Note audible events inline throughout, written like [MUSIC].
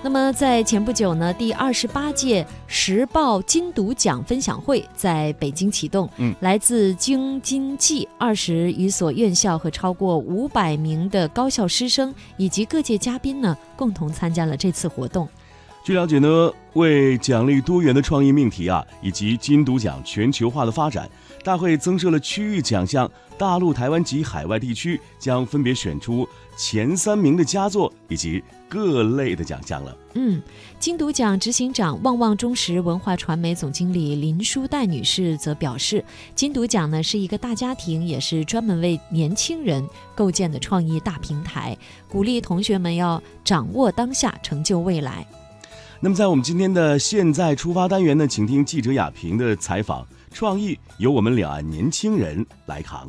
那么，在前不久呢，第二十八届时报金读奖分享会在北京启动。嗯，来自京津冀二十余所院校和超过五百名的高校师生以及各界嘉宾呢，共同参加了这次活动。据了解呢，为奖励多元的创意命题啊，以及金读奖全球化的发展，大会增设了区域奖项，大陆、台湾及海外地区将分别选出前三名的佳作以及各类的奖项了。嗯，金读奖执行长旺旺中实文化传媒总经理林淑黛女士则表示，金读奖呢是一个大家庭，也是专门为年轻人构建的创意大平台，鼓励同学们要掌握当下，成就未来。那么，在我们今天的现在出发单元呢，请听记者亚平的采访。创意由我们两岸年轻人来扛。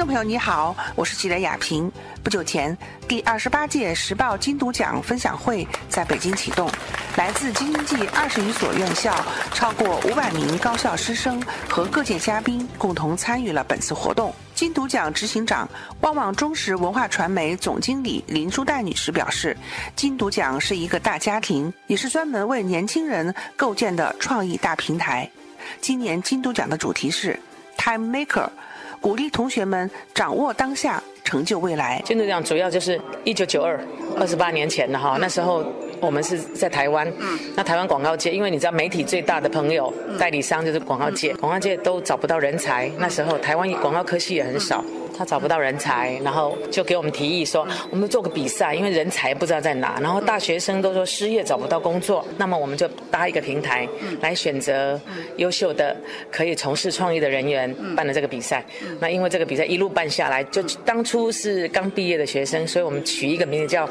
众朋友，你好，我是记者雅萍。不久前，第二十八届时报金读奖分享会在北京启动，来自京津冀二十余所院校，超过五百名高校师生和各界嘉宾共同参与了本次活动。金读奖执行长、旺旺中实文化传媒总经理林淑黛女士表示，金读奖是一个大家庭，也是专门为年轻人构建的创意大平台。今年金读奖的主题是 “Time Maker”。鼓励同学们掌握当下，成就未来。金读奖主要就是一九九二，二十八年前的哈，那时候我们是在台湾。嗯。那台湾广告界，因为你知道媒体最大的朋友代理商就是广告界，广告界都找不到人才。那时候台湾广告科系也很少。他找不到人才，然后就给我们提议说，我们做个比赛，因为人才不知道在哪。然后大学生都说失业找不到工作，那么我们就搭一个平台，来选择优秀的可以从事创业的人员，办了这个比赛。那因为这个比赛一路办下来，就当初是刚毕业的学生，所以我们取一个名字叫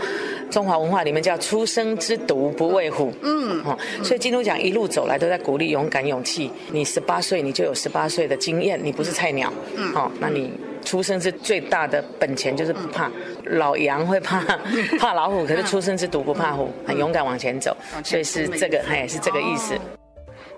中华文化里面叫“初生之犊不畏虎”。嗯，哦，所以金钟奖一路走来都在鼓励勇敢、勇气。你十八岁，你就有十八岁的经验，你不是菜鸟。嗯，哦，那你。出生是最大的本钱，就是不怕。老杨会怕 [LAUGHS] 怕老虎，可是出生之犊不怕虎，很勇敢往前走，所以是这个，哎，是这个意思。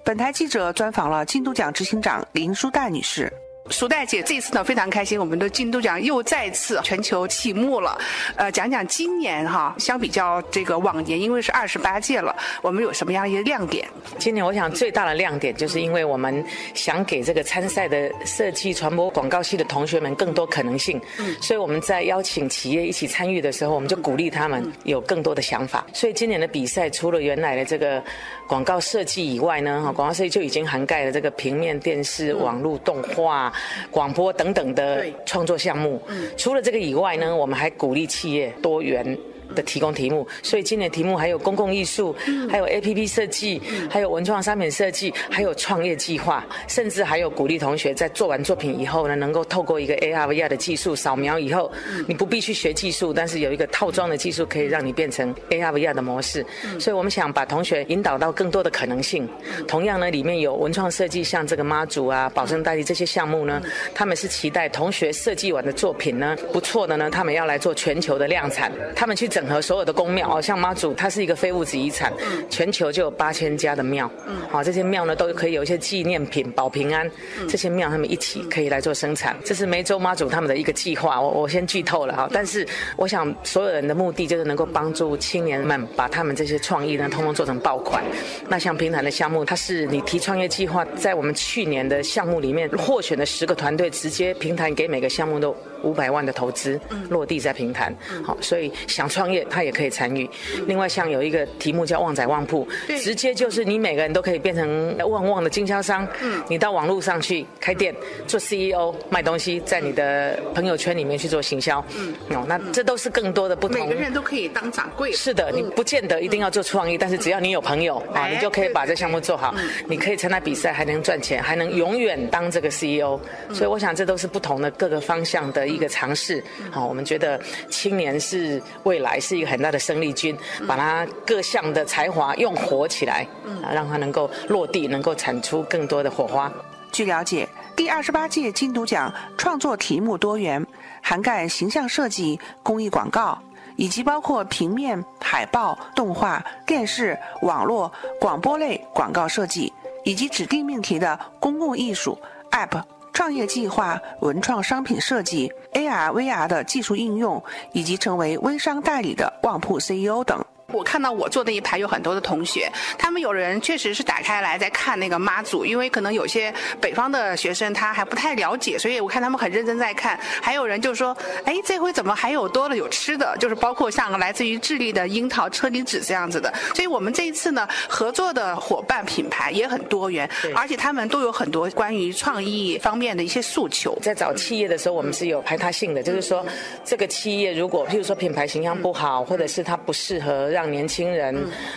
本台记者专访了金都奖执行长林淑黛女士。苏代姐，这次呢非常开心，我们的金都奖又再次全球启幕了。呃，讲讲今年哈，相比较这个往年，因为是二十八届了，我们有什么样一些亮点？今年我想最大的亮点，就是因为我们想给这个参赛的设计、传播、广告系的同学们更多可能性。嗯。所以我们在邀请企业一起参与的时候，我们就鼓励他们有更多的想法。所以今年的比赛，除了原来的这个广告设计以外呢，哈，广告设计就已经涵盖了这个平面、电视、网络、动画。广播等等的创作项目，除了这个以外呢，我们还鼓励企业多元。的提供题目，所以今年题目还有公共艺术，还有 A P P 设计，还有文创商品设计，还有创业计划，甚至还有鼓励同学在做完作品以后呢，能够透过一个 A R V R 的技术扫描以后，你不必去学技术，但是有一个套装的技术可以让你变成 A R V R 的模式。所以我们想把同学引导到更多的可能性。同样呢，里面有文创设计，像这个妈祖啊、保生大帝这些项目呢，他们是期待同学设计完的作品呢不错的呢，他们要来做全球的量产，他们去整。整合所有的宫庙哦，像妈祖，它是一个非物质遗产，全球就有八千家的庙，嗯。好，这些庙呢都可以有一些纪念品保平安，这些庙他们一起可以来做生产，这是梅州妈祖他们的一个计划，我我先剧透了哈，但是我想所有人的目的就是能够帮助青年们把他们这些创意呢通通做成爆款。那像平潭的项目，它是你提创业计划，在我们去年的项目里面获选的十个团队，直接平潭给每个项目都五百万的投资，落地在平潭，好，所以想创。业他也可以参与。另外，像有一个题目叫“旺仔旺铺”，直接就是你每个人都可以变成旺旺的经销商。嗯，你到网络上去开店做 CEO 卖东西，在你的朋友圈里面去做行销。嗯，哦，那这都是更多的不同。每个人都可以当掌柜。是的，你不见得一定要做创意，但是只要你有朋友啊，你就可以把这项目做好。你可以参加比赛，还能赚钱，还能永远当这个 CEO。所以，我想这都是不同的各个方向的一个尝试。好，我们觉得青年是未来。来是一个很大的生力军，把它各项的才华用活起来，啊，让它能够落地，能够产出更多的火花。据了解，第二十八届金读奖创作题目多元，涵盖形象设计、公益广告，以及包括平面、海报、动画、电视、网络、广播类广告设计，以及指定命题的公共艺术、App。创业计划、文创商品设计、AR、VR 的技术应用，以及成为微商代理的旺铺 CEO 等。我看到我坐那一排有很多的同学，他们有人确实是打开来在看那个妈祖，因为可能有些北方的学生他还不太了解，所以我看他们很认真在看。还有人就说：“哎，这回怎么还有多了有吃的？就是包括像来自于智利的樱桃车厘子这样子的。”所以我们这一次呢，合作的伙伴品牌也很多元，而且他们都有很多关于创意方面的一些诉求。在找企业的时候，我们是有排他性的，就是说这个企业如果譬如说品牌形象不好，或者是它不适合让让年轻人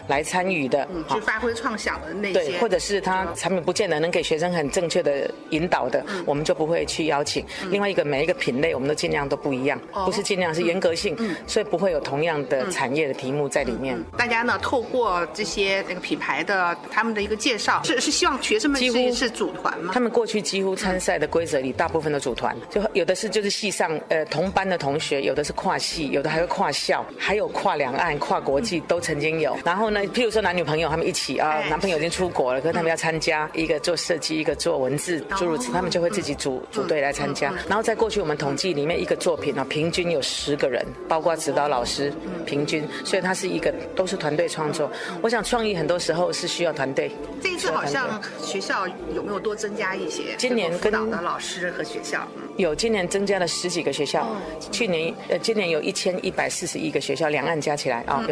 来参与的，去发挥创想的那些，对，或者是他产品不见得能给学生很正确的引导的，我们就不会去邀请。另外一个，每一个品类我们都尽量都不一样，不是尽量是严格性，所以不会有同样的产业的题目在里面。大家呢，透过这些那个品牌的他们的一个介绍，是是希望学生们几乎是组团吗？他们过去几乎参赛的规则里，大部分都组团，就有的是就是系上呃同班的同学，有的是跨系，有的还会跨校，还有跨两岸、跨国际。都曾经有，然后呢，譬如说男女朋友他们一起啊，男朋友已经出国了，可是他们要参加一个做设计，一个做文字，诸如此，他们就会自己组组队来参加。然后在过去我们统计里面，一个作品呢，平均有十个人，包括指导老师，平均，所以它是一个都是团队创作。我想创意很多时候是需要团队。这一次好像学校有没有多增加一些？今年跟导的老师和学校有，今年增加了十几个学校，去年呃今年有一千一百四十一个学校，两岸加起来啊。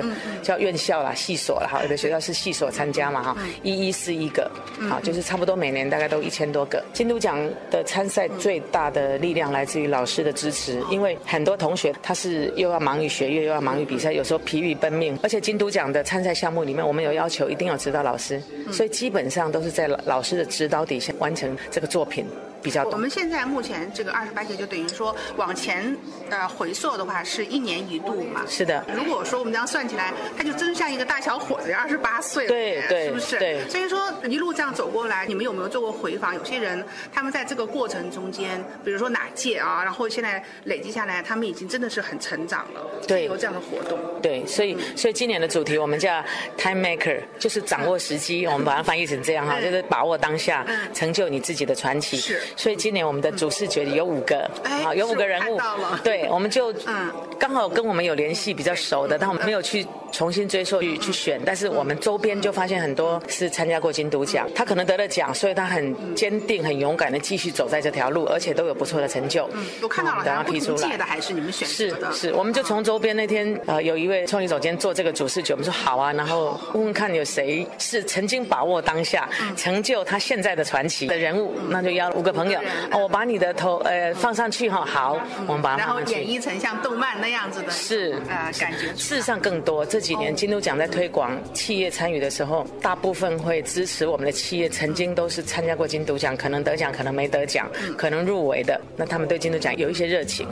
叫院校啦、系所啦，哈，有的学校是系所参加嘛，哈，一一四一个，好，就是差不多每年大概都一千多个。金都奖的参赛最大的力量来自于老师的支持，因为很多同学他是又要忙于学业，又要忙于比赛，有时候疲于奔命。而且金都奖的参赛项目里面，我们有要求一定要指导老师，所以基本上都是在老师的指导底下完成这个作品。比较多我们现在目前这个二十八节就等于说往前呃回溯的话是一年一度嘛？是的。如果说我们这样算起来，他就真像一个大小伙子，二十八岁了，对对，是不是？对。所以说一路这样走过来，你们有没有做过回访？有些人他们在这个过程中间，比如说哪届啊，然后现在累积下来，他们已经真的是很成长了。对。有这样的活动。对，所以所以今年的主题我们叫 Time Maker，就是掌握时机。我们把它翻译成这样哈，就是把握当下，成就你自己的传奇。是。所以今年我们的。主视觉里有五个，啊，有五个人物，对，我们就嗯，刚好跟我们有联系比较熟的，但我们没有去重新追溯去去选，但是我们周边就发现很多是参加过金都奖，他可能得了奖，所以他很坚定、很勇敢的继续走在这条路，而且都有不错的成就。嗯，我看到了，然后批出来的还是你们选的是是，我们就从周边那天呃，有一位创意总监做这个主视觉，我们说好啊，然后问问看有谁是曾经把握当下，成就他现在的传奇的人物，那就邀五个朋友，我把。把你的头呃放上去哈，好，我们把它然后演绎成像动漫那样子的，是呃感觉。事实上更多，这几年金都奖在推广企业参与的时候，大部分会支持我们的企业，曾经都是参加过金都奖，可能得奖，可能没得奖，可能入围的，那他们对金都奖有一些热情，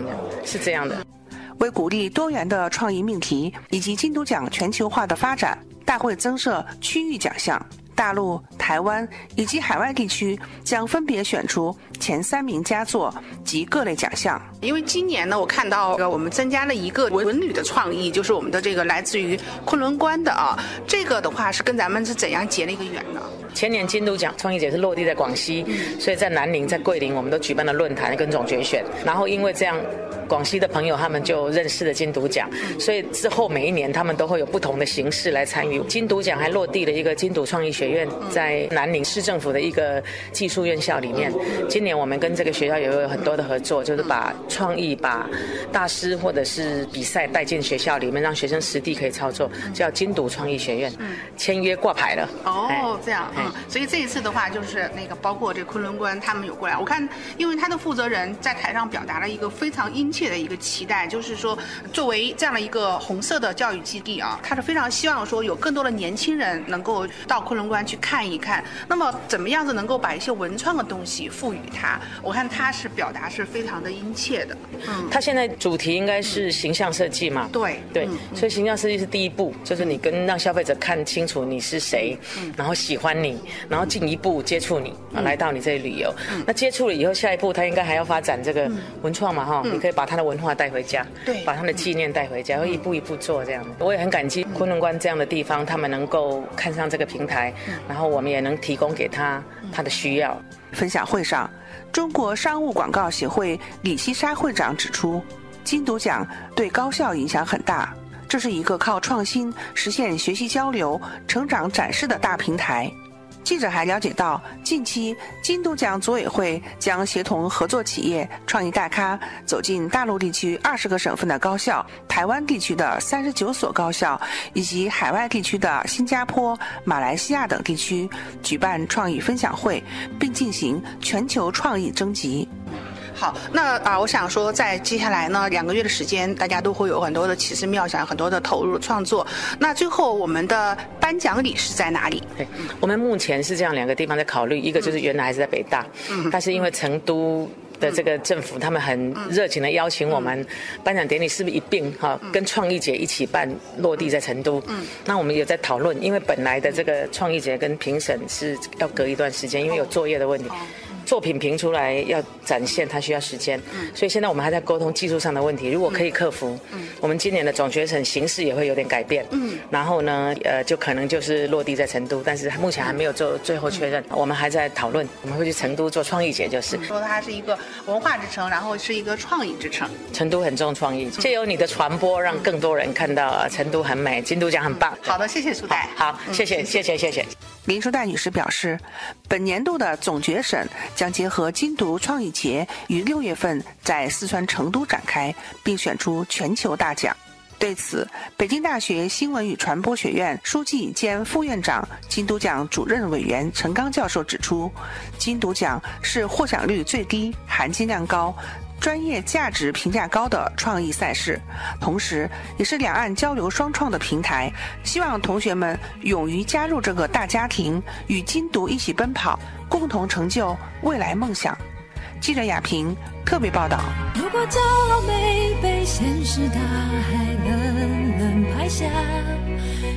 是这样的。为鼓励多元的创意命题以及金都奖全球化的发展，大会增设区域奖项。大陆、台湾以及海外地区将分别选出前三名佳作及各类奖项。因为今年呢，我看到我们增加了一个文旅的创意，就是我们的这个来自于昆仑关的啊，这个的话是跟咱们是怎样结了一个缘呢？前年金都奖创意节是落地在广西，所以在南宁、在桂林，我们都举办了论坛跟总决选。然后因为这样，广西的朋友他们就认识了金都奖，所以之后每一年他们都会有不同的形式来参与。金都奖还落地了一个金都创意学院，在南宁市政府的一个技术院校里面。今年我们跟这个学校也有很多的合作，就是把创意、把大师或者是比赛带进学校里面，让学生实地可以操作，叫金都创意学院。签约挂牌了。哦，这样。嗯，所以这一次的话，就是那个包括这昆仑关他们有过来，我看，因为他的负责人在台上表达了一个非常殷切的一个期待，就是说，作为这样的一个红色的教育基地啊，他是非常希望说有更多的年轻人能够到昆仑关去看一看。那么怎么样子能够把一些文创的东西赋予它？我看他是表达是非常的殷切的。嗯，他现在主题应该是形象设计嘛？对对，所以形象设计是第一步，就是你跟让消费者看清楚你是谁，然后喜欢你，然后进一步接触你，来到你这里旅游。那接触了以后，下一步他应该还要发展这个文创嘛？哈，你可以把他的文化带回家，对，把他的纪念带回家，会一步一步做这样。我也很感激昆仑关这样的地方，他们能够看上这个平台，然后我们也能提供给他他的需要。分享会上，中国商务广告协会李希沙会长指出，金读奖对高校影响很大。这是一个靠创新实现学习交流、成长展示的大平台。记者还了解到，近期金都奖组委会将协同合作企业、创意大咖走进大陆地区二十个省份的高校、台湾地区的三十九所高校以及海外地区的新加坡、马来西亚等地区，举办创意分享会，并进行全球创意征集。好，那啊，我想说，在接下来呢两个月的时间，大家都会有很多的奇思妙想，很多的投入创作。那最后，我们的颁奖礼是在哪里？对，我们目前是这样两个地方在考虑，一个就是原来还是在北大，嗯，但是因为成都的这个政府，他们很热情的邀请我们，颁奖典礼是不是一并哈跟创意节一起办，落地在成都？嗯，那我们也在讨论，因为本来的这个创意节跟评审是要隔一段时间，因为有作业的问题。作品评出来要展现，它需要时间，所以现在我们还在沟通技术上的问题。如果可以克服，我们今年的总决赛形式也会有点改变。嗯，然后呢，呃，就可能就是落地在成都，但是目前还没有做最后确认。我们还在讨论，我们会去成都做创意节，就是说它是一个文化之城，然后是一个创意之城。成都很重创意，借由你的传播，让更多人看到成都很美，金都奖很棒。好的，谢谢苏代。好，谢谢，谢谢，谢谢。林淑黛女士表示，本年度的总决审将结合金读创意节于六月份在四川成都展开，并选出全球大奖。对此，北京大学新闻与传播学院书记兼副院长、金读奖主任委员陈刚教授指出，金读奖是获奖率最低、含金量高。专业价值评价高的创意赛事，同时也是两岸交流双创的平台。希望同学们勇于加入这个大家庭，与金读一起奔跑，共同成就未来梦想。记者亚平特别报道。如果骄傲没被现实大海冷冷拍下，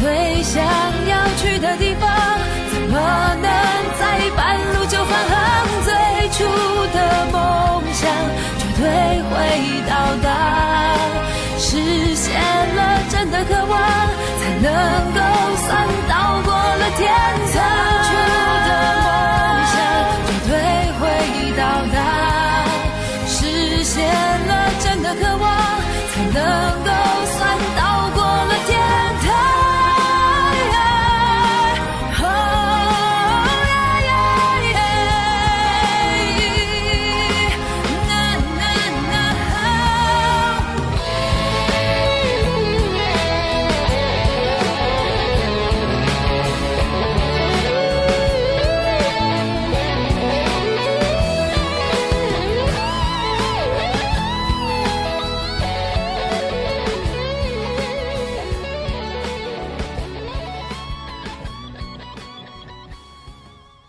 最想要去的地